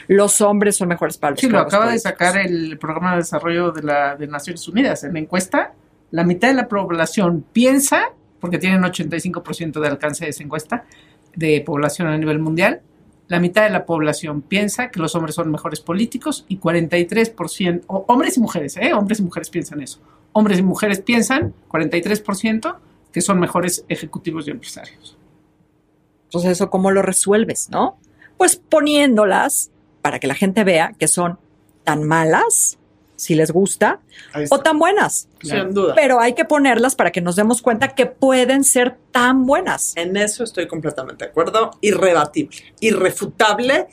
Los hombres son mejores para los Sí, lo acaba de sacar el programa de desarrollo de, la, de Naciones Unidas. En la encuesta, la mitad de la población piensa, porque tienen 85% de alcance de esa encuesta de población a nivel mundial, la mitad de la población piensa que los hombres son mejores políticos y 43%, o hombres y mujeres, ¿eh? Hombres y mujeres piensan eso. Hombres y mujeres piensan, 43%, que son mejores ejecutivos y empresarios. Entonces, ¿eso cómo lo resuelves, no? Pues poniéndolas para que la gente vea que son tan malas, si les gusta, o tan buenas. Sin duda. Pero hay que ponerlas para que nos demos cuenta que pueden ser tan buenas. En eso estoy completamente de acuerdo. Irrebatible, irrefutable,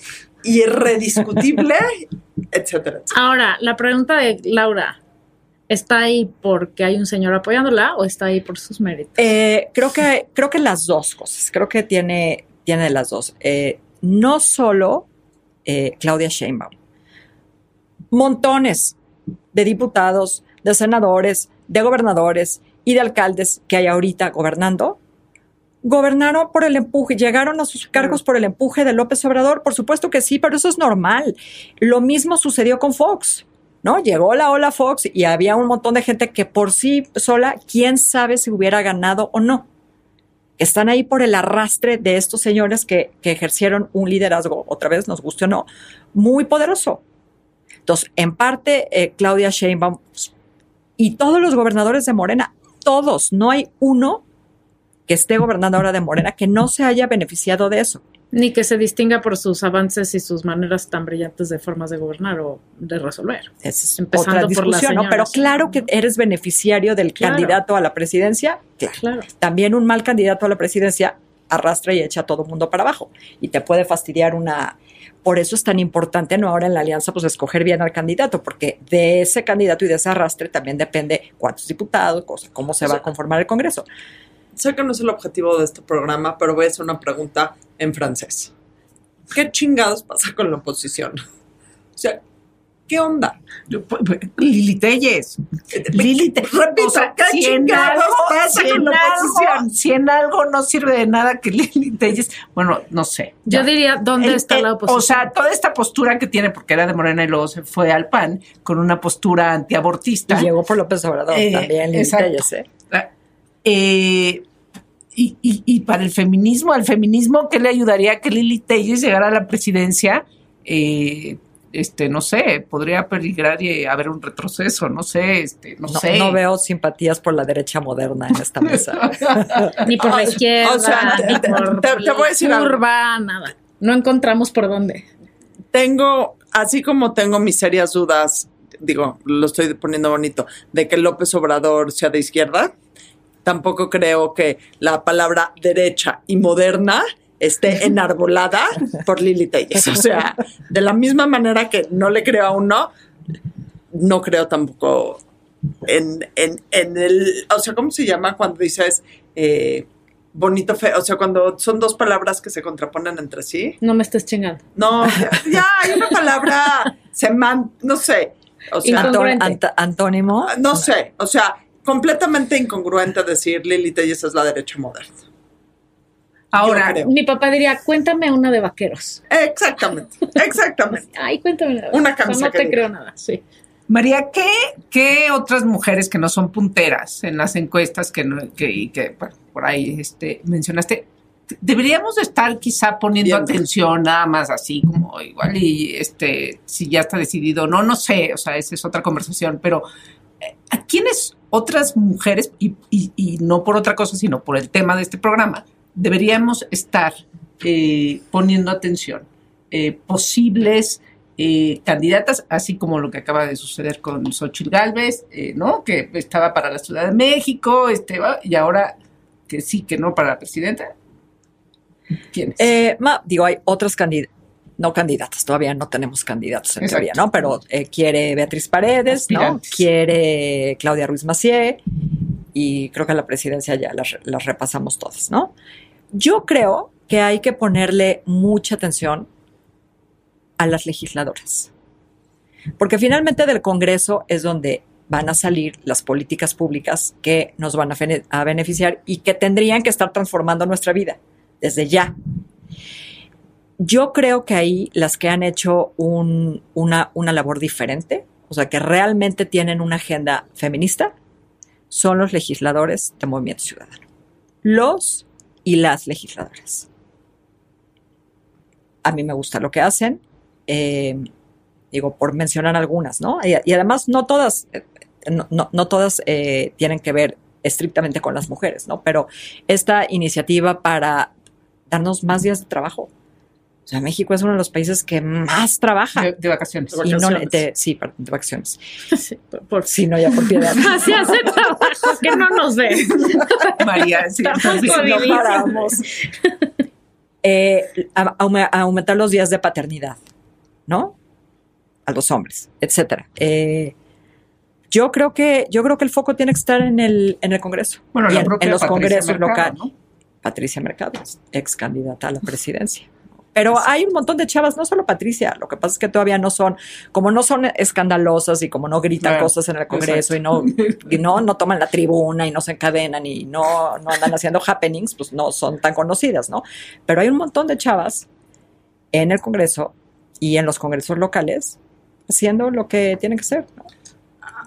irrediscutible, [LAUGHS] etcétera, etcétera. Ahora, la pregunta de Laura, ¿está ahí porque hay un señor apoyándola o está ahí por sus méritos? Eh, creo que creo que las dos cosas. Creo que tiene tiene las dos. Eh, no solo eh, Claudia Sheinbaum, montones de diputados, de senadores, de gobernadores y de alcaldes que hay ahorita gobernando. Gobernaron por el empuje, llegaron a sus cargos por el empuje de López Obrador, por supuesto que sí, pero eso es normal. Lo mismo sucedió con Fox, ¿no? Llegó la ola Fox y había un montón de gente que por sí sola, quién sabe si hubiera ganado o no. Están ahí por el arrastre de estos señores que, que ejercieron un liderazgo, otra vez nos guste o no, muy poderoso. Entonces, en parte, eh, Claudia Sheinbaum y todos los gobernadores de Morena, todos, no hay uno que esté gobernando ahora de Morena que no se haya beneficiado de eso. Ni que se distinga por sus avances y sus maneras tan brillantes de formas de gobernar o de resolver. Esa es Empezando otra por discusión, ¿no? Pero claro que eres beneficiario del Claro. candidato a la presidencia. Claro. Claro. También un mal candidato a la presidencia arrastra y echa a todo mundo para abajo. Y te puede fastidiar una... Por eso es tan importante, ¿no? Ahora en la alianza, pues escoger bien al candidato, porque de ese candidato y de ese arrastre también depende cuántos diputados, cosa, cómo se O va a conformar el Congreso. Sé que no es el objetivo de este programa, pero voy a hacer una pregunta en francés. ¿Qué chingados pasa con la oposición? O sea, ¿qué onda? Lili Telles. Lili Te- Repito, o sea, ¿qué si en algo- pasa si en algo-? Si en algo no sirve de nada que Lili Telles, bueno, no sé. Yo Ya. diría, ¿dónde El- está el- la oposición? O sea, toda esta postura que tiene, porque era de Morena y luego se fue al PAN, con una postura antiabortista. Y llegó por López Obrador Eh, también, Lili. Telles, ¿eh? Eh, y, y- y para el feminismo, al feminismo, ¿qué le ayudaría a que Lili Telles llegara a la presidencia? Eh, este, no sé, podría peligrar y haber un retroceso, no sé, este, no, No, sé. no veo simpatías por la derecha moderna en esta mesa. [LAUGHS] Ni por la izquierda, o sea, ni te- por te- te voy a decir la algo. nada. No encontramos por dónde. Tengo, así como tengo mis serias dudas, digo, lo estoy poniendo bonito, de que López Obrador sea de izquierda, tampoco creo que la palabra derecha y moderna esté [LAUGHS] enarbolada por Lili Telles. O sea, de la misma manera que no le creo a uno, no creo tampoco en, en, en el, o sea, ¿cómo se llama cuando dices eh, bonito, feo? O sea, cuando son dos palabras que se contraponen entre sí. No me estés chingando. No, ya, hay una palabra, seman, no sé, o sea, ant- antónimo. no sé, o sea, completamente incongruente decir Lili Telles es la derecha moderna. Ahora. Mi papá diría, cuéntame una de vaqueros. Exactamente, [LAUGHS] exactamente. Ay, cuéntame una de Una camisa no te creo nada, sí. María, ¿qué, ¿qué otras mujeres que no son punteras en las encuestas que, no, que, y que bueno, por ahí este, mencionaste? Deberíamos de estar quizá poniendo Bien. atención nada más así como igual y este si ya está decidido no no sé o sea esa es otra conversación pero eh, a quiénes otras mujeres y, y- y no por otra cosa sino por el tema de este programa deberíamos estar eh, poniendo atención Eh, posibles eh, candidatas, así como lo que acaba de suceder con Xochitl Galvez, eh, ¿no? Que estaba para la Ciudad de México, este, y ahora que sí, que no para la presidenta. ¿Quién es? Eh, ma- digo, hay otras candidatas, no candidatas, todavía no tenemos candidatos en Exacto. teoría, ¿no? Pero eh, quiere Beatriz Paredes, ¿no? Quiere Claudia Ruiz Macié y creo que la presidencia ya las, las repasamos todas, ¿no? Yo creo que hay que ponerle mucha atención a las legisladoras. Porque finalmente del Congreso es donde van a salir las políticas públicas que nos van a, beneficiar y que tendrían que estar transformando nuestra vida desde ya. Yo creo que ahí las que han hecho un- una, una labor diferente, o sea, que realmente tienen una agenda feminista, son los legisladores de Movimiento Ciudadano. Los y las legisladoras. A mí me gusta lo que hacen, eh, digo, por mencionar algunas, ¿no? Y, además no todas, eh, no todas eh, tienen que ver estrictamente con las mujeres, ¿no? Pero esta iniciativa para darnos más días de trabajo. O sea, México es uno de los países que más trabaja. de, de vacaciones. De no de- sí, perdón, de vacaciones. Sí, por, por- Sí, no, ya por piedad. [LAUGHS] Así hace trabajo que no nos ve. [LAUGHS] María, sí, no paramos. Eh, a- aume- a aumentar los días de paternidad, ¿no? A los hombres, etcétera. Eh, yo creo que yo creo que el foco tiene que estar en el en el Congreso bueno, y en, propia en los Patricia congresos locales. ¿no? Patricia Mercado, ex candidata a la presidencia. Pero hay un montón de chavas, no solo Patricia, lo que pasa es que todavía no son, como no son escandalosas y como no gritan Claro, cosas en el Congreso y no, y no, no toman la tribuna y no se encadenan y no, no andan haciendo happenings, pues no son tan conocidas, ¿no? Pero hay un montón de chavas en el Congreso y en los congresos locales haciendo lo que tienen que ser. ¿no?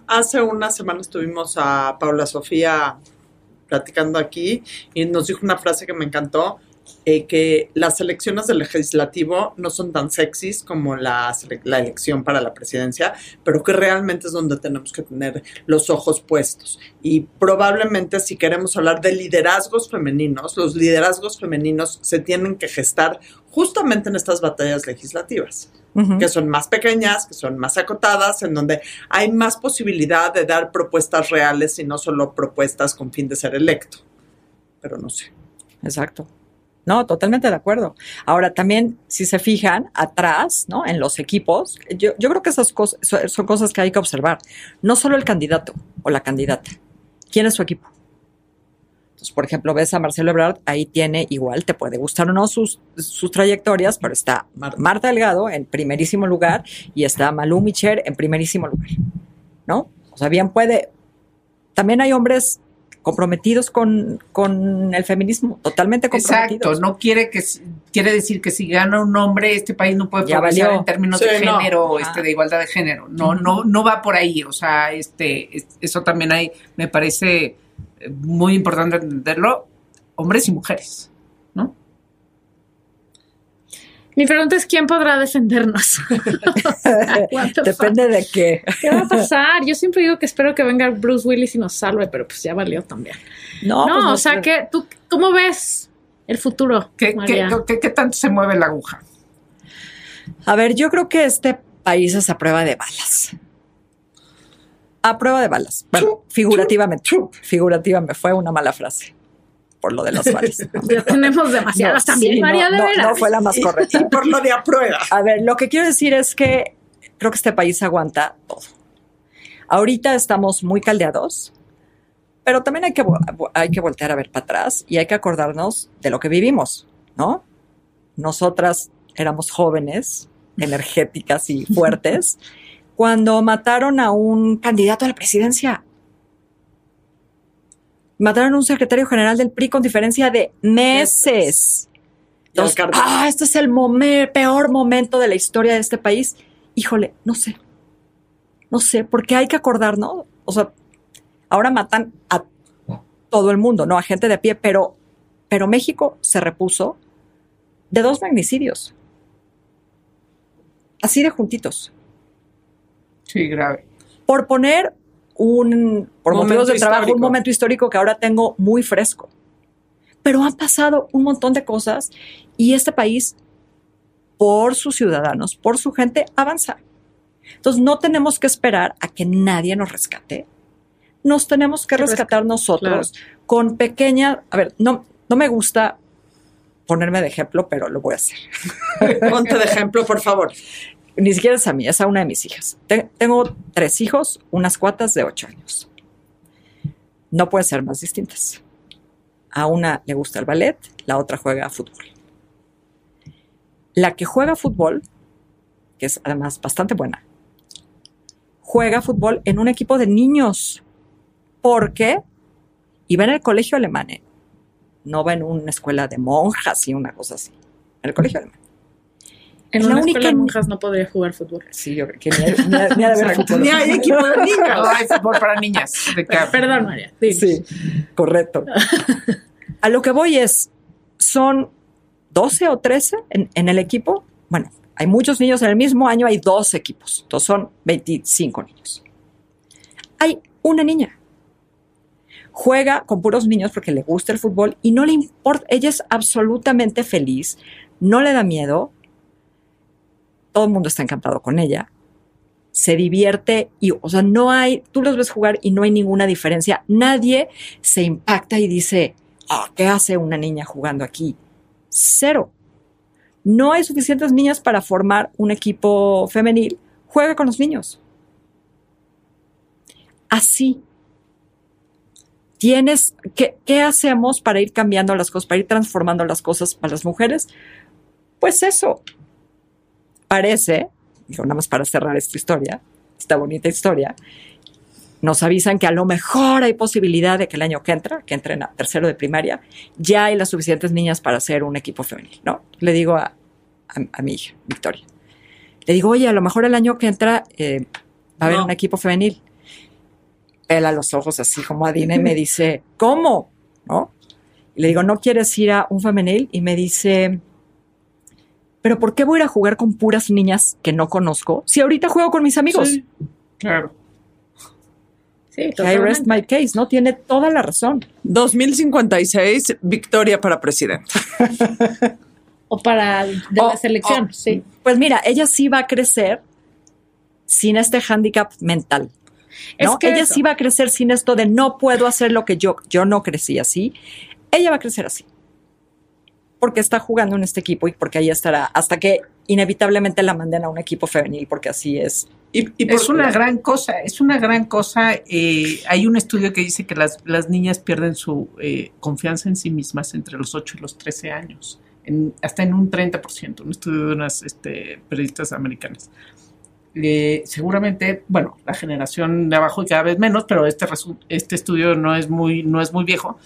Hace unas semanas tuvimos a Paula Sofía platicando aquí y nos dijo una frase que me encantó, eh, que las elecciones del legislativo no son tan sexys como la, la elección para la presidencia, pero que realmente es donde tenemos que tener los ojos puestos. Y probablemente si queremos hablar de liderazgos femeninos, los liderazgos femeninos se tienen que gestar justamente en estas batallas legislativas que son más pequeñas, que son más acotadas, en donde hay más posibilidad de dar propuestas reales y no solo propuestas con fin de ser electo. Pero no sé. Exacto. No, totalmente de acuerdo. Ahora, también, si se fijan atrás, ¿no? En los equipos, yo, yo creo que esas cosas son cosas que hay que observar. No solo el candidato o la candidata. ¿Quién es su equipo? Entonces, por ejemplo, ves a Marcelo Ebrard, ahí tiene igual, te puede gustar o no sus, sus trayectorias, pero está Marta. Marta Delgado en primerísimo lugar y está Malú Micher en primerísimo lugar, ¿no? O sea, bien puede. También hay hombres comprometidos con, con el feminismo, totalmente comprometidos. Exacto, no quiere que quiere decir que si gana un hombre este país no puede Ya progresar en términos Sí, de no. género, Ajá. este de igualdad de género. No, no, no va por ahí. O sea, este, es- eso también hay, me parece eh, muy importante entenderlo, hombres y mujeres, ¿no? Mi pregunta es: ¿quién podrá defendernos? [LAUGHS] Depende de qué. ¿Qué va a pasar? Yo siempre digo que espero que venga Bruce Willis y nos salve, pero pues ya valió también. No, No, pues o sea, que tú, ¿cómo ves el futuro? ¿Qué, María? qué- qué tanto se mueve la aguja? A ver, yo creo que este país es a prueba de balas. A prueba de balas. Bueno, figurativamente. Figurativamente. Fue una mala frase. Por lo de las balas. [LAUGHS] Ya tenemos demasiadas No, también, sí, no, María, de no, veras. no fue la más correcta. y por lo de a prueba. A ver, lo que quiero decir es que creo que este país aguanta todo. Ahorita estamos muy caldeados, pero también hay que, hay que voltear a ver para atrás y hay que acordarnos de lo que vivimos, ¿no? Nosotras éramos jóvenes, energéticas y fuertes [LAUGHS] cuando mataron a un candidato a la presidencia. Mataron a un secretario general del PRI con diferencia de meses. Entonces, ah, este es el momen- peor momento de la historia de este país. Híjole, no sé. No sé, porque hay que acordarnos. O sea, ahora matan a todo el mundo, ¿no? A gente de a pie, pero, pero México se repuso de dos magnicidios. Así de juntitos. Sí, grave. Por poner un, por Momento motivos de trabajo, histórico. un momento histórico que ahora tengo muy fresco. Pero han pasado un montón de cosas y este país, por sus ciudadanos, por su gente, avanza. Entonces no tenemos que esperar a que nadie nos rescate. Nos tenemos que Que rescatar nosotros con pequeña, a ver, no, no me gusta ponerme de ejemplo, pero lo voy a hacer. [LAUGHS] Ponte de ejemplo, por favor. Ni siquiera es a mí, es a una de mis hijas. Te- tengo tres hijos, unas cuatas de ocho años. No pueden ser más distintas. A una le gusta el ballet, la otra juega fútbol. La que juega fútbol, que es además bastante buena, juega fútbol en un equipo de niños. Porque iba en el colegio alemán, ¿eh? no va en una escuela de monjas y una cosa así. En el colegio alemán. En La una única escuela de monjas no podría jugar fútbol. Sí, yo creo que ni, ni, ni ha de haber fútbol. Ni hay equipo de niños. No hay fútbol para niñas. De Perdón, María. dinos. Sí, correcto. A lo que voy es, son 12 o 13 en, en el equipo. Bueno, hay muchos niños en el mismo año, hay dos equipos, entonces son 25 niños. Hay una niña. Juega con puros niños porque le gusta el fútbol y no le importa, ella es absolutamente feliz, no le da miedo, todo el mundo está encantado con ella, se divierte y, o sea, no hay, tú los ves jugar y no hay ninguna diferencia. Nadie se impacta y dice, ah, ¿qué hace una niña jugando aquí? Cero. No hay suficientes niñas para formar un equipo femenil. Juega con los niños. Así. Tienes, ¿qué, ¿qué hacemos para ir cambiando las cosas, para ir transformando las cosas para las mujeres? Pues eso. Parece, digo, nada más para cerrar esta historia, esta bonita historia, nos avisan que a lo mejor hay posibilidad de que el año que entra, que entren a tercero de primaria, ya hay las suficientes niñas para hacer un equipo femenil, ¿no? Le digo a, a, a mi hija, Victoria, le digo, oye, a lo mejor el año que entra eh, va a haber No. un equipo femenil. Pela los ojos así como Adina y me dice, ¿cómo? ¿No? Y le digo, ¿no quieres ir a un femenil? Y me dice, ¿pero por qué voy a ir a jugar con puras niñas que no conozco si ahorita juego con mis amigos? Sí, claro. Sí, I rest my case, ¿no? Tiene toda la razón. 2056, victoria para presidente. [LAUGHS] O para de O- la selección, o- sí. Pues mira, ella sí va a crecer sin este hándicap mental. Es ¿no? que ella eso. sí va a crecer sin esto de no puedo hacer lo que yo, yo no crecí así. Ella va a crecer así. Porque está jugando en este equipo y porque ahí estará hasta que inevitablemente la manden a un equipo femenil, porque así es. Y, y por- Es una gran cosa, es una gran cosa. eh, hay un estudio que dice que las, las niñas pierden su eh, confianza en sí mismas entre los 8 y los 13 años, en- hasta en un 30%, un estudio de unas este, periodistas americanas. Eh, seguramente, bueno, la generación de abajo y cada vez menos, pero este, resu- este estudio no es muy, no es muy viejo.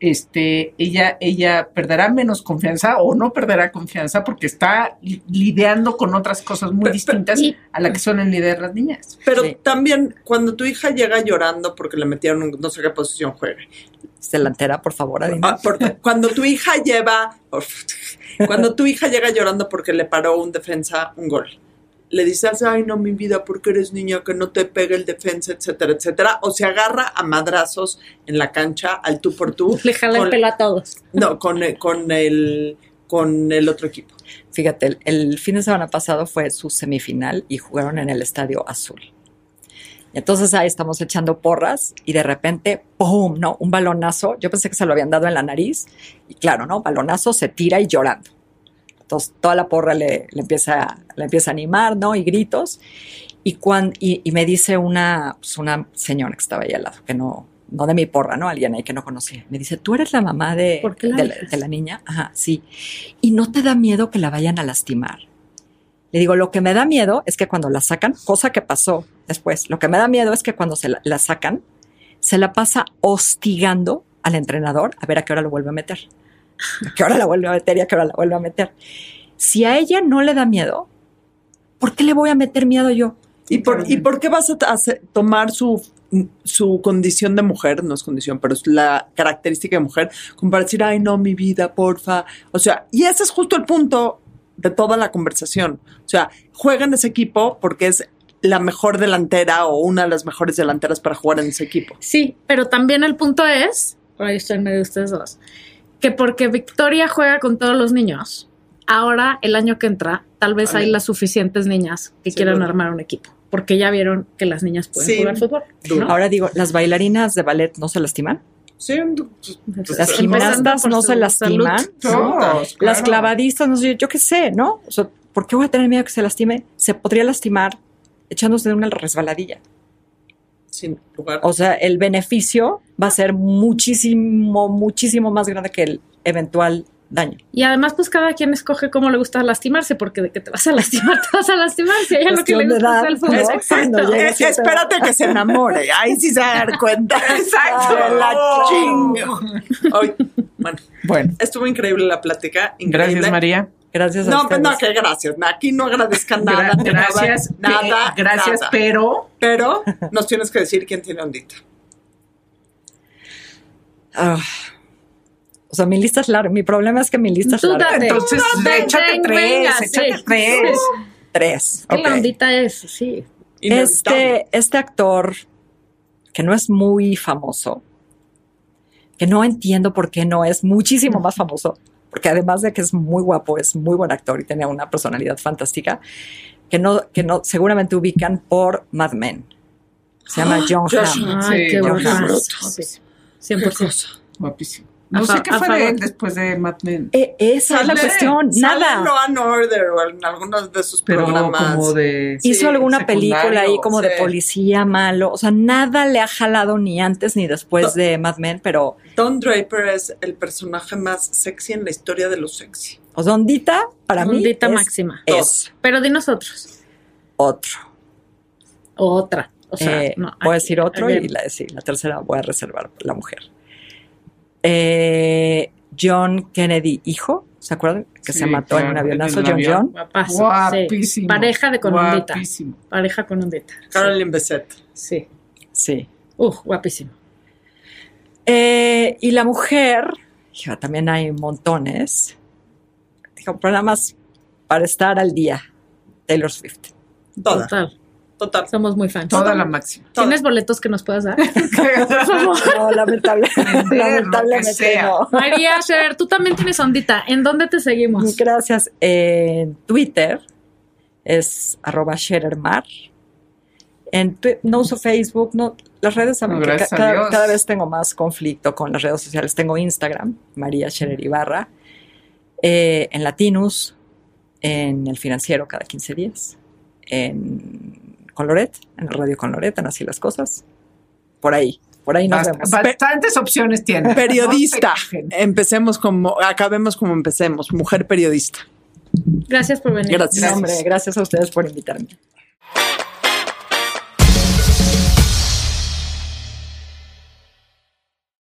Este, ella, ella perderá menos confianza o no perderá confianza porque está li- lidiando con otras cosas muy distintas a la que suelen lidiar las niñas. pero Sí. también cuando tu hija llega llorando porque le metieron un- no sé qué posición juega. Delantera, por favor, Adina. Ah, porque cuando tu hija lleva, cuando tu hija llega llorando porque le paró un defensa un gol, le dices, ay no mi vida, porque eres niña, que no te pegue el defensa, etcétera, etcétera, o se agarra a madrazos en la cancha al tú por tú. [LAUGHS] Le jala con- el pelo a todos. No, con, el- con el con el otro equipo. Fíjate, el, el fin de semana pasado fue su semifinal y jugaron en el Estadio Azul. Y entonces ahí estamos echando porras y de repente, ¡pum! ¿no? Un balonazo. Yo pensé que se lo habían dado en la nariz. Y claro, ¿no? Balonazo se tira y llorando. Entonces toda la porra le, le empieza, le empieza a animar, ¿no? Y gritos. Y, cuan- y, y me dice una, pues, una señora que estaba ahí al lado, que no, no de mi porra, ¿no? Alguien ahí que no conocía. Me dice, ¿tú eres la mamá de, ¿Por qué la de, la, de la niña? Ajá, sí. ¿Y no te da miedo que la vayan a lastimar? Le digo, lo que me da miedo es que cuando la sacan, cosa que pasó después, lo que me da miedo es que cuando se la, la sacan, se la pasa hostigando al entrenador a ver a qué hora lo vuelve a meter. A qué hora la vuelve a meter y a qué hora la vuelve a meter. Si a ella no le da miedo, ¿por qué le voy a meter miedo yo? ¿Y por, ¿Y por qué vas a tomar su, su condición de mujer? No es condición, pero es la característica de mujer, como para decir, ay, no, mi vida, porfa. O sea, y ese es justo el punto de toda la conversación. O sea, juega en ese equipo porque es la mejor delantera o una de las mejores delanteras para jugar en ese equipo. Sí, pero también el punto es, por ahí estoy en medio de ustedes dos, que porque Victoria juega con todos los niños, ahora el año que entra, tal vez hay las suficientes niñas que Sí, quieran armar un equipo, porque ya vieron que las niñas pueden Sí. jugar fútbol. ¿no? Ahora digo, ¿las bailarinas de ballet no se lastiman? Sí, Las Empezando gimnastas no se lastiman. Todos, Las clavadistas, no sé, yo qué sé, ¿no? O sea, ¿por qué voy a tener miedo que se lastime? Se podría lastimar echándose de una resbaladilla. Sin lugar. O sea, el beneficio va a ser muchísimo, muchísimo más grande que el eventual daño. Y además, pues cada quien escoge cómo le gusta lastimarse, porque de que te vas a lastimar, [LAUGHS] te vas a lastimar. Si ella lo que le gusta es edad, el fútbol. ¿no? Exacto. Eh, espérate que se enamore. Ahí sí se va a dar cuenta. [LAUGHS] Exacto. La chingo. Bueno, Bueno, estuvo increíble la plática. Increíble. gracias María. Gracias a No, pues ustedes. no, que gracias. Aquí no agradezcan nada. Gra- gracias, nada, pe- nada, gracias, nada. pero Pero nos tienes que decir quién tiene ondita. Ah. o sea, mi lista es larga. Mi problema es que mi lista es Tú larga. date. entonces Ven, échate ven, tres, venga, échate sí. tres. Tres. La ondita es, sí. Inevitable. Este, este actor, que no es muy famoso, que no entiendo por qué no es muchísimo más famoso, porque además de que es muy guapo, es muy buen actor y tenía una personalidad fantástica, que no, que no seguramente ubican por Mad Men. Se llama John Josh Hamm. Ay, Sí, qué John. Hamm. Sí, 100%. Guapísimo. No A sé qué fue de él después de Mad Men. Eh, esa es la cuestión, sale nada. en Law and Order o en algunos de sus Pero programas. como de... Sí, Hizo alguna película ahí como de policía malo, o sea, nada le ha jalado ni antes ni después de Mad Men, pero Don Draper es el personaje más sexy en la historia de lo sexy. o sea, Ondita para mí Ondita es máxima. eso. Pero di nosotros. otro. Otra. O sea, Eh, no, voy a decir otro y la, sí, la tercera voy a reservar la mujer. Eh, John Kennedy, hijo, ¿se acuerdan? Que Sí, se mató en un avionazo, John avión. John. Guapazo, sí. Guapísimo. Pareja de con ondita. Guapísimo. Pareja con ondita. Sí. Bessette. Sí. Sí. Uf, guapísimo. Eh, y la mujer, hija, también hay montones. Digo, más para estar al día. Taylor Swift. Toda. Total. Total. Somos muy fans. Toda la máxima. ¿Tienes boletos que nos puedas dar? [LAUGHS] [LAUGHS] No, lamentable- [LAUGHS] lamentablemente sea. no. María Sher, tú también tienes ondita. ¿En dónde te seguimos? Gracias. En Twitter es arroba sherermar. En Twi- no uso Facebook, no, las redes saben No, ca- a cada, cada vez tengo más conflicto con las redes sociales. Tengo Instagram, María Scherer Ibarra, eh, en Latinus, en El Financiero cada 15 días, en con Loret, en el radio con Loret, en Así las Cosas. Por ahí, por ahí nos Bast- vemos. Bastantes opciones tiene. Periodista. [LAUGHS] Empecemos como, acabemos como empecemos. Mujer periodista. Gracias por venir. Gracias. No, hombre, gracias a ustedes por invitarme.